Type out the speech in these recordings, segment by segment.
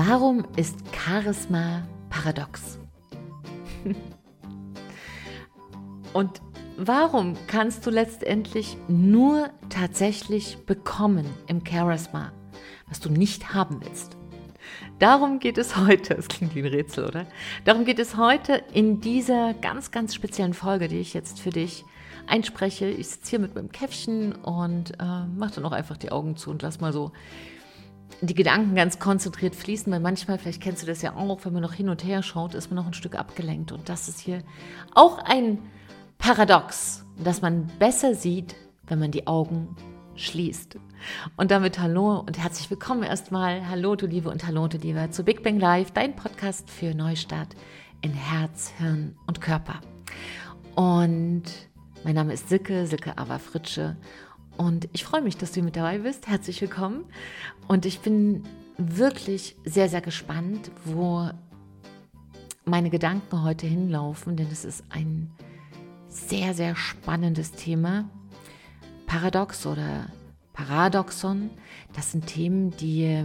Warum ist Charisma paradox? Und warum kannst du letztendlich nur tatsächlich bekommen im Charisma, was du nicht haben willst? Darum geht es heute, es klingt wie ein Rätsel, oder? Darum geht es heute in dieser ganz, ganz speziellen Folge, die ich jetzt für dich einspreche. Ich sitze hier mit meinem Käffchen und äh, mache dann auch einfach die Augen zu und lass mal so die Gedanken ganz konzentriert fließen, weil manchmal, vielleicht kennst du das ja auch, wenn man noch hin und her schaut, ist man noch ein Stück abgelenkt. Und das ist hier auch ein Paradox, dass man besser sieht, wenn man die Augen schließt. Und damit hallo und herzlich willkommen erstmal. Hallo, du Liebe und hallo, du Liebe zu Big Bang Live, dein Podcast für Neustart in Herz, Hirn und Körper. Und mein Name ist Silke, Silke Ava Fritsche. Und ich freue mich, dass du mit dabei bist. Herzlich willkommen. Und ich bin wirklich sehr, sehr gespannt, wo meine Gedanken heute hinlaufen, denn es ist ein sehr, sehr spannendes Thema. Paradox oder Paradoxon, das sind Themen, die,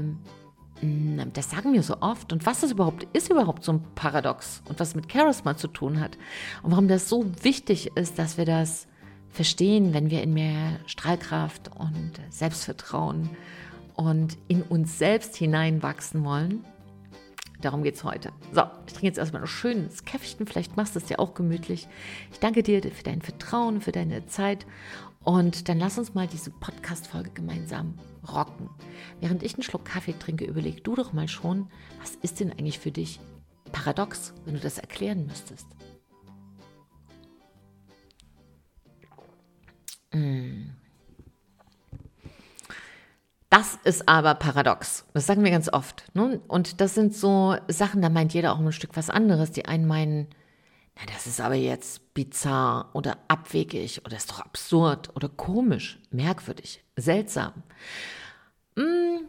mm, das sagen wir so oft. Und was ist überhaupt, ist überhaupt so ein Paradox und was mit Charisma zu tun hat und warum das so wichtig ist, dass wir das verstehen, wenn wir in mehr Strahlkraft und Selbstvertrauen und in uns selbst hineinwachsen wollen. Darum geht es heute. So, ich trinke jetzt erstmal noch schönes Käffchen. Vielleicht machst du es dir auch gemütlich. Ich danke dir für dein Vertrauen, für deine Zeit. Und dann lass uns mal diese Podcast-Folge gemeinsam rocken. Während ich einen Schluck Kaffee trinke, überleg du doch mal schon, was ist denn eigentlich für dich paradox, wenn du das erklären müsstest? Das ist aber paradox. Das sagen wir ganz oft. Ne? Und das sind so Sachen, da meint jeder auch ein Stück was anderes. Die einen meinen, na, das ist aber jetzt bizarr oder abwegig oder ist doch absurd oder komisch, merkwürdig, seltsam. Mm.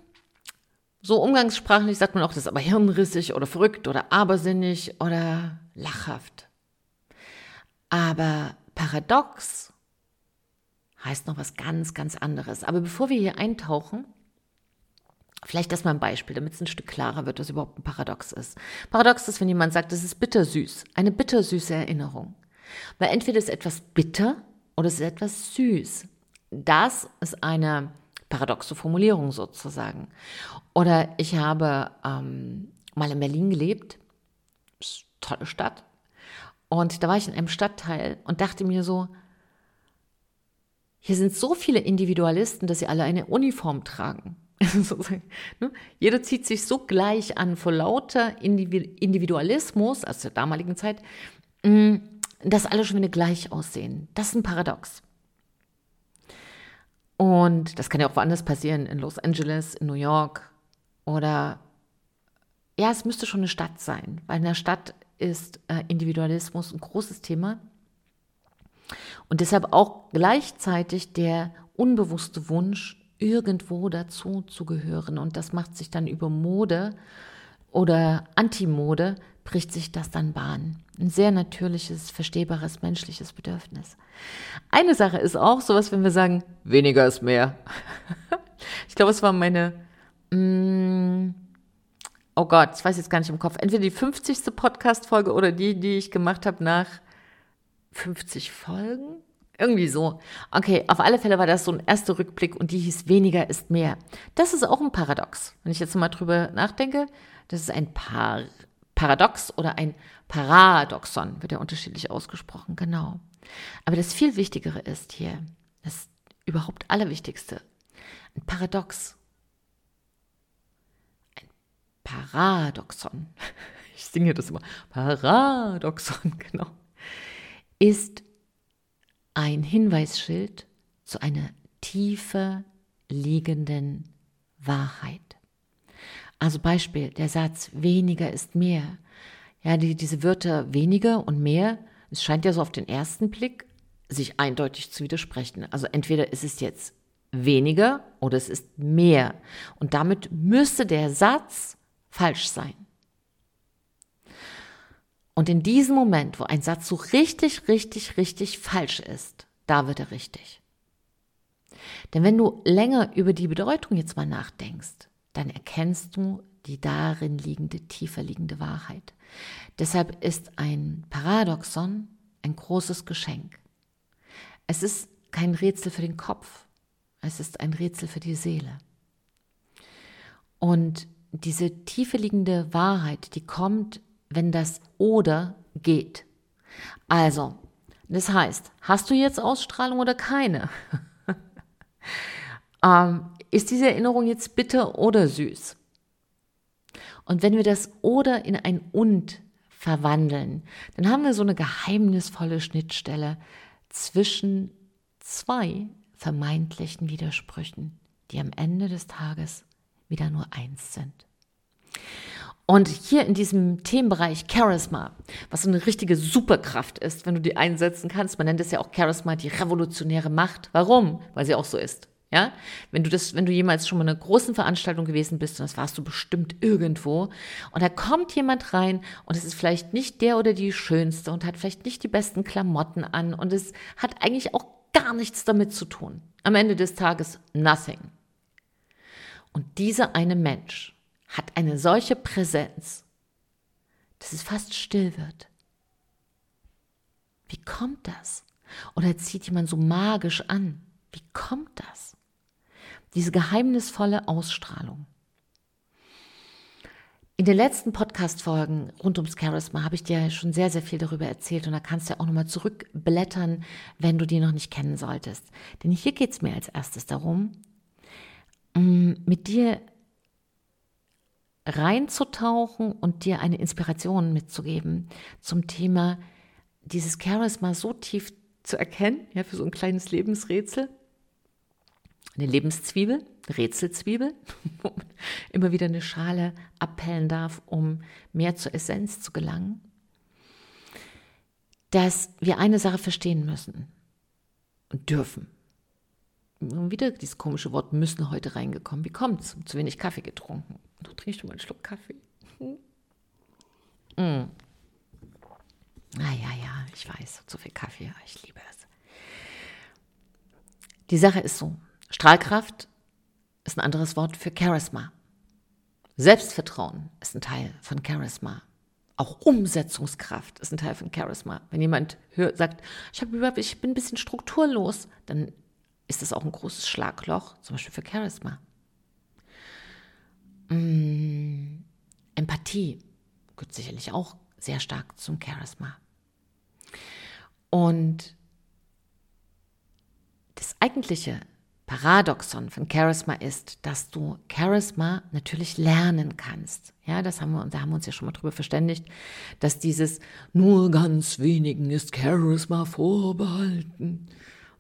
So umgangssprachlich sagt man auch, das ist aber hirnrissig oder verrückt oder abersinnig oder lachhaft. Aber paradox heißt noch was ganz, ganz anderes. Aber bevor wir hier eintauchen, vielleicht das mal ein Beispiel, damit es ein Stück klarer wird, was überhaupt ein Paradox ist. Paradox ist, wenn jemand sagt, es ist bittersüß, eine bittersüße Erinnerung. Weil entweder ist etwas bitter oder es ist etwas süß. Das ist eine paradoxe Formulierung sozusagen. Oder ich habe ähm, mal in Berlin gelebt, tolle Stadt, und da war ich in einem Stadtteil und dachte mir so, hier sind so viele Individualisten, dass sie alle eine Uniform tragen. Ne? Jeder zieht sich so gleich an vor lauter Individualismus aus der damaligen Zeit, mm, dass alle schon wieder gleich aussehen. Das ist ein Paradox. Und das kann ja auch woanders passieren, in Los Angeles, in New York oder ja, es müsste schon eine Stadt sein, weil in der Stadt ist äh, Individualismus ein großes Thema. Und deshalb auch gleichzeitig der unbewusste Wunsch, irgendwo dazu zu gehören. Und das macht sich dann über Mode oder Antimode, bricht sich das dann Bahn. Ein sehr natürliches, verstehbares, menschliches Bedürfnis. Eine Sache ist auch sowas, wenn wir sagen, weniger ist mehr. ich glaube, es war meine, mm, oh Gott, ich weiß jetzt gar nicht im Kopf, entweder die 50. Podcast-Folge oder die, die ich gemacht habe nach 50 Folgen? Irgendwie so. Okay, auf alle Fälle war das so ein erster Rückblick und die hieß weniger ist mehr. Das ist auch ein Paradox. Wenn ich jetzt mal drüber nachdenke, das ist ein Par Paradox oder ein Paradoxon, wird ja unterschiedlich ausgesprochen, genau. Aber das viel Wichtigere ist hier, das überhaupt Allerwichtigste, ein Paradox. Ein Paradoxon. Ich singe das immer. Paradoxon, genau ist ein Hinweisschild zu einer tiefer liegenden Wahrheit. Also Beispiel, der Satz weniger ist mehr. Ja, die, diese Wörter weniger und mehr, es scheint ja so auf den ersten Blick sich eindeutig zu widersprechen. Also entweder ist es jetzt weniger oder es ist mehr. Und damit müsste der Satz falsch sein. Und in diesem Moment, wo ein Satz so richtig, richtig, richtig falsch ist, da wird er richtig. Denn wenn du länger über die Bedeutung jetzt mal nachdenkst, dann erkennst du, die darin liegende, tiefer liegende Wahrheit. Deshalb ist ein Paradoxon ein großes Geschenk. Es ist kein Rätsel für den Kopf, es ist ein Rätsel für die Seele. Und diese tiefe liegende Wahrheit, die kommt, wenn das oder geht. Also, das heißt, hast du jetzt Ausstrahlung oder keine? ähm, ist diese Erinnerung jetzt bitter oder süß? Und wenn wir das oder in ein und verwandeln, dann haben wir so eine geheimnisvolle Schnittstelle zwischen zwei vermeintlichen Widersprüchen, die am Ende des Tages wieder nur eins sind. Und hier in diesem Themenbereich Charisma, was so eine richtige Superkraft ist, wenn du die einsetzen kannst, man nennt es ja auch Charisma die revolutionäre Macht. Warum? Weil sie auch so ist. Ja, wenn du das, wenn du jemals schon mal in einer großen Veranstaltung gewesen bist, und das warst du bestimmt irgendwo, und da kommt jemand rein und es ist vielleicht nicht der oder die schönste und hat vielleicht nicht die besten Klamotten an und es hat eigentlich auch gar nichts damit zu tun. Am Ende des Tages nothing. Und dieser eine Mensch hat eine solche Präsenz, dass es fast still wird. Wie kommt das? Oder zieht jemand so magisch an? Wie kommt das? Diese geheimnisvolle Ausstrahlung. In den letzten Podcast-Folgen rund ums Charisma habe ich dir schon sehr, sehr viel darüber erzählt und da kannst du auch nochmal zurückblättern, wenn du die noch nicht kennen solltest. Denn hier geht es mir als erstes darum, mm, mit dir reinzutauchen und dir eine Inspiration mitzugeben zum Thema dieses Charisma so tief zu erkennen, ja, für so ein kleines Lebensrätsel eine Lebenszwiebel, Rätselzwiebel, wo man immer wieder eine Schale abpellen darf, um mehr zur Essenz zu gelangen, dass wir eine Sache verstehen müssen und dürfen. Und wieder dieses komische Wort müssen heute reingekommen. Wie kommt es? Zu wenig Kaffee getrunken. Du trinkst du mal einen Schluck Kaffee. Hm. Mm. Ah ja, ja, ich weiß, zu viel Kaffee, ich liebe es. Die Sache ist so, Strahlkraft ist ein anderes Wort für Charisma. Selbstvertrauen ist ein Teil von Charisma. Auch Umsetzungskraft ist ein Teil von Charisma. Wenn jemand hört, sagt, ich, hab, ich bin ein bisschen strukturlos, dann ist das auch ein großes Schlagloch, zum Beispiel für Charisma. Mm, Empathie gehört sicherlich auch sehr stark zum Charisma. Und das eigentliche Paradoxon von Charisma ist, dass du Charisma natürlich lernen kannst. Ja, das haben wir, da haben wir uns ja schon mal drüber verständigt, dass dieses nur ganz wenigen ist Charisma vorbehalten.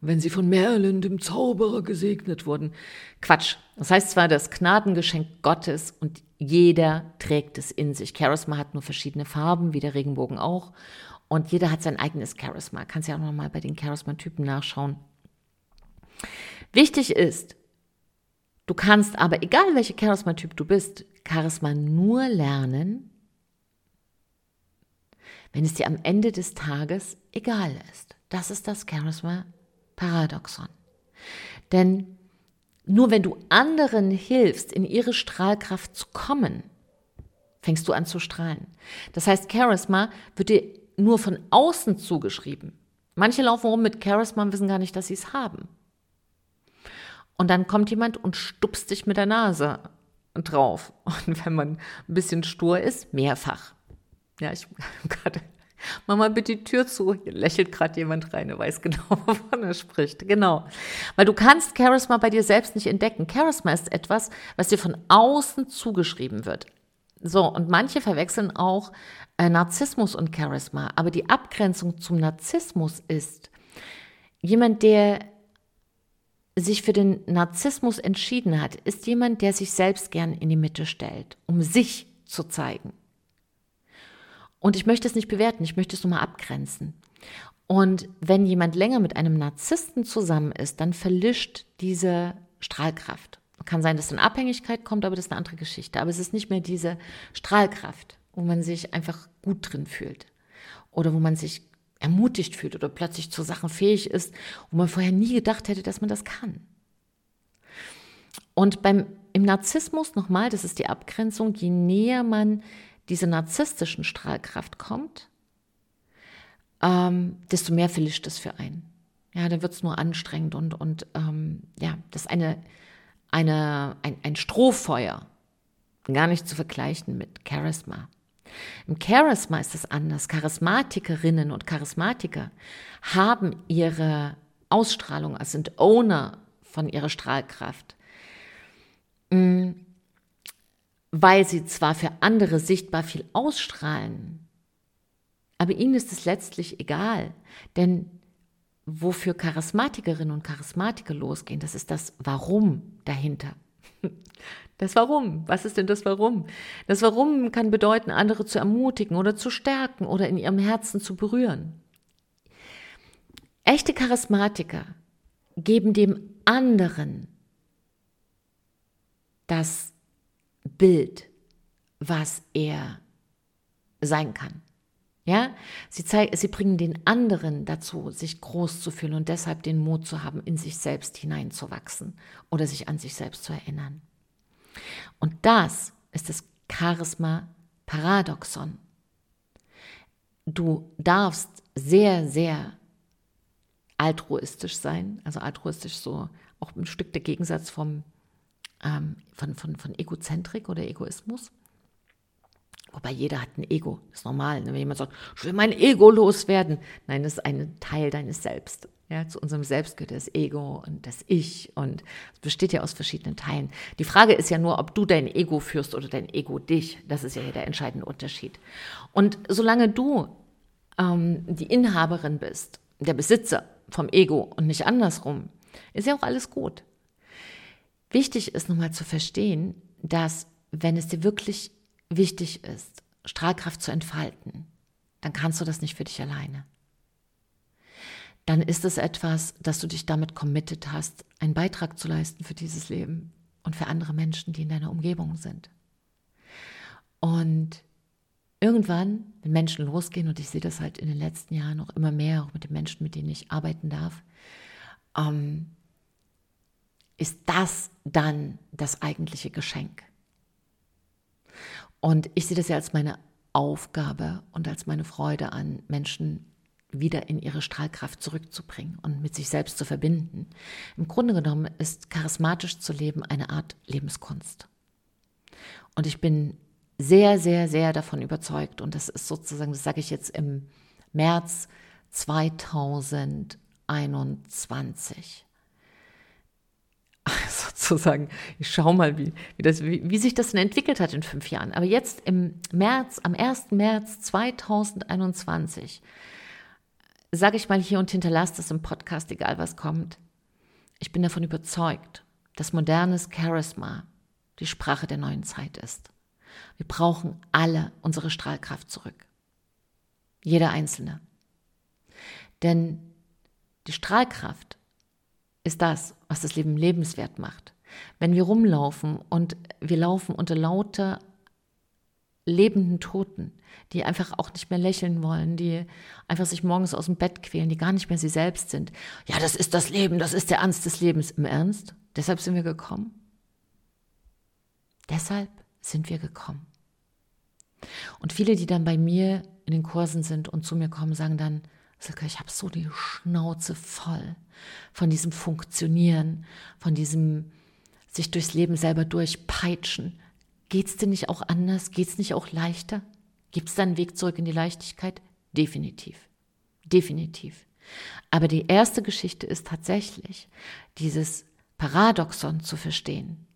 Wenn sie von Merlin, dem Zauberer, gesegnet wurden. Quatsch. Das heißt zwar das Gnadengeschenk Gottes und jeder trägt es in sich. Charisma hat nur verschiedene Farben, wie der Regenbogen auch. Und jeder hat sein eigenes Charisma. Kannst ja auch noch mal bei den Charisma-Typen nachschauen. Wichtig ist, du kannst aber, egal welcher Charisma-Typ du bist, Charisma nur lernen, wenn es dir am Ende des Tages egal ist. Das ist das Charisma-Paradoxon. Denn nur wenn du anderen hilfst, in ihre Strahlkraft zu kommen, fängst du an zu strahlen. Das heißt, Charisma wird dir nur von außen zugeschrieben. Manche laufen rum mit Charisma und wissen gar nicht, dass sie es haben. Und dann kommt jemand und stupst dich mit der Nase drauf. Und wenn man ein bisschen stur ist, mehrfach. Ja, ich gerade. Mach mal bitte die Tür zu. Hier lächelt gerade jemand rein, der weiß genau, wovon er spricht. Genau. Weil du kannst Charisma bei dir selbst nicht entdecken. Charisma ist etwas, was dir von außen zugeschrieben wird. So, und manche verwechseln auch äh, Narzissmus und Charisma. Aber die Abgrenzung zum Narzissmus ist, jemand, der sich für den Narzissmus entschieden hat, ist jemand, der sich selbst gern in die Mitte stellt, um sich zu zeigen. Und ich möchte es nicht bewerten, ich möchte es nur mal abgrenzen. Und wenn jemand länger mit einem Narzissten zusammen ist, dann verlischt diese Strahlkraft. Kann sein, dass dann Abhängigkeit kommt, aber das ist eine andere Geschichte. Aber es ist nicht mehr diese Strahlkraft, wo man sich einfach gut drin fühlt oder wo man sich ermutigt fühlt oder plötzlich zu Sachen fähig ist, wo man vorher nie gedacht hätte, dass man das kann. Und beim im Narzissmus nochmal, das ist die Abgrenzung, je näher man dieser narzisstischen Strahlkraft kommt, ähm, desto mehr verlischt es für einen. Ja, dann wird es nur anstrengend und, und ähm, ja, das ist eine, eine, ein, ein Strohfeuer, gar nicht zu vergleichen mit Charisma. Im Charisma ist es anders. Charismatikerinnen und Charismatiker haben ihre Ausstrahlung, also sind Owner von ihrer Strahlkraft, mm, weil sie zwar für andere sichtbar viel ausstrahlen, aber ihnen ist es letztlich egal, denn wofür Charismatikerinnen und Charismatiker losgehen, das ist das Warum dahinter. Das Warum. Was ist denn das Warum? Das Warum kann bedeuten, andere zu ermutigen oder zu stärken oder in ihrem Herzen zu berühren. Echte Charismatiker geben dem anderen das Bild, was er sein kann. Ja, sie, zeigen, sie bringen den anderen dazu, sich groß zu fühlen und deshalb den Mut zu haben, in sich selbst hineinzuwachsen oder sich an sich selbst zu erinnern. Und das ist das Charisma-Paradoxon. Du darfst sehr, sehr altruistisch sein, also altruistisch so auch ein Stück der Gegensatz vom, ähm, von, von, von Egozentrik oder Egoismus. Wobei jeder hat ein Ego, das ist normal. Ne? Wenn jemand sagt, ich will mein Ego loswerden. Nein, das ist ein Teil deines Selbst. Ja, zu unserem Selbst gehört das Ego und das Ich und es besteht ja aus verschiedenen Teilen. Die Frage ist ja nur, ob du dein Ego führst oder dein Ego dich. Das ist ja hier der entscheidende Unterschied. Und solange du ähm, die Inhaberin bist, der Besitzer vom Ego und nicht andersrum, ist ja auch alles gut. Wichtig ist nochmal zu verstehen, dass wenn es dir wirklich wichtig ist, Strahlkraft zu entfalten, dann kannst du das nicht für dich alleine. Dann ist es etwas, dass du dich damit committed hast, einen Beitrag zu leisten für dieses Leben und für andere Menschen, die in deiner Umgebung sind. Und irgendwann, wenn Menschen losgehen, und ich sehe das halt in den letzten Jahren noch immer mehr, auch mit den Menschen, mit denen ich arbeiten darf, ähm, ist das dann das eigentliche Geschenk. Und ich sehe das ja als meine Aufgabe und als meine Freude an, Menschen wieder in ihre Strahlkraft zurückzubringen und mit sich selbst zu verbinden. Im Grunde genommen ist charismatisch zu leben eine Art Lebenskunst. Und ich bin sehr, sehr, sehr davon überzeugt, und das ist sozusagen, das sage ich jetzt im März 2021, sozusagen, ich schaue mal, wie, wie, das, wie, wie sich das denn entwickelt hat in fünf Jahren. Aber jetzt im März, am 1. März 2021, sage ich mal hier und hinterlasse das im Podcast, egal was kommt. Ich bin davon überzeugt, dass modernes Charisma die Sprache der neuen Zeit ist. Wir brauchen alle unsere Strahlkraft zurück. Jeder Einzelne. Denn die Strahlkraft ist das, was das Leben lebenswert macht. Wenn wir rumlaufen und wir laufen unter lauter lebenden Toten, die einfach auch nicht mehr lächeln wollen, die einfach sich morgens aus dem Bett quälen, die gar nicht mehr sie selbst sind. Ja, das ist das Leben, das ist der Ernst des Lebens. Im Ernst? Deshalb sind wir gekommen. Deshalb sind wir gekommen. Und viele, die dann bei mir in den Kursen sind und zu mir kommen, sagen dann, Silke, ich habe so die Schnauze voll von diesem Funktionieren, von diesem sich durchs Leben selber durchpeitschen. Geht's dir nicht auch anders? Geht's nicht auch leichter? Gibt's da einen Weg zurück in die Leichtigkeit? Definitiv. Definitiv. Aber die erste Geschichte ist tatsächlich, dieses Paradoxon zu verstehen.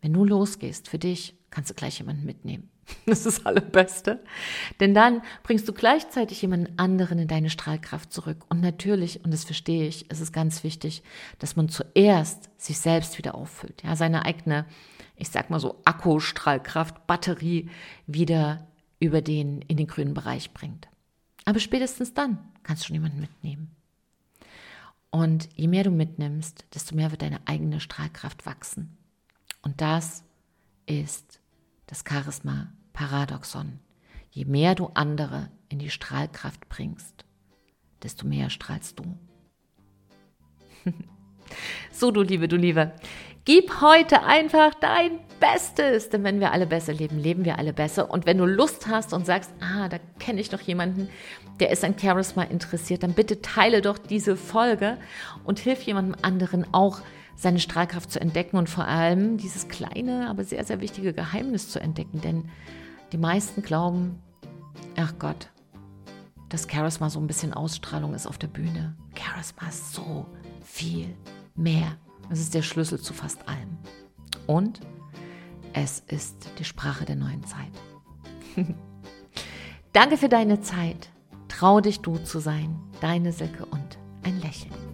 Wenn du losgehst für dich, kannst du gleich jemanden mitnehmen. Das ist das Allerbeste. Denn dann bringst du gleichzeitig jemanden anderen in deine Strahlkraft zurück. Und natürlich, und das verstehe ich, ist es ganz wichtig, dass man zuerst sich selbst wieder auffüllt. Ja, seine eigene, ich sag mal so, Akkustrahlkraft, Batterie wieder über den, in den grünen Bereich bringt. Aber spätestens dann kannst du schon jemanden mitnehmen. Und je mehr du mitnimmst, desto mehr wird deine eigene Strahlkraft wachsen. Und das ist das Charisma-Paradoxon. Je mehr du andere in die Strahlkraft bringst, desto mehr strahlst du. so, du Liebe, du Liebe. Gib heute einfach dein Bestes, denn wenn wir alle besser leben, leben wir alle besser. Und wenn du Lust hast und sagst, ah, da kenne ich noch jemanden, der ist an Charisma interessiert, dann bitte teile doch diese Folge und hilf jemandem anderen auch seine Strahlkraft zu entdecken und vor allem dieses kleine, aber sehr, sehr wichtige Geheimnis zu entdecken. Denn die meisten glauben, ach Gott, dass Charisma so ein bisschen Ausstrahlung ist auf der Bühne. Charisma ist so viel mehr. Es ist der Schlüssel zu fast allem. Und es ist die Sprache der neuen Zeit. Danke für deine Zeit. Trau dich du zu sein. Deine Silke und ein Lächeln.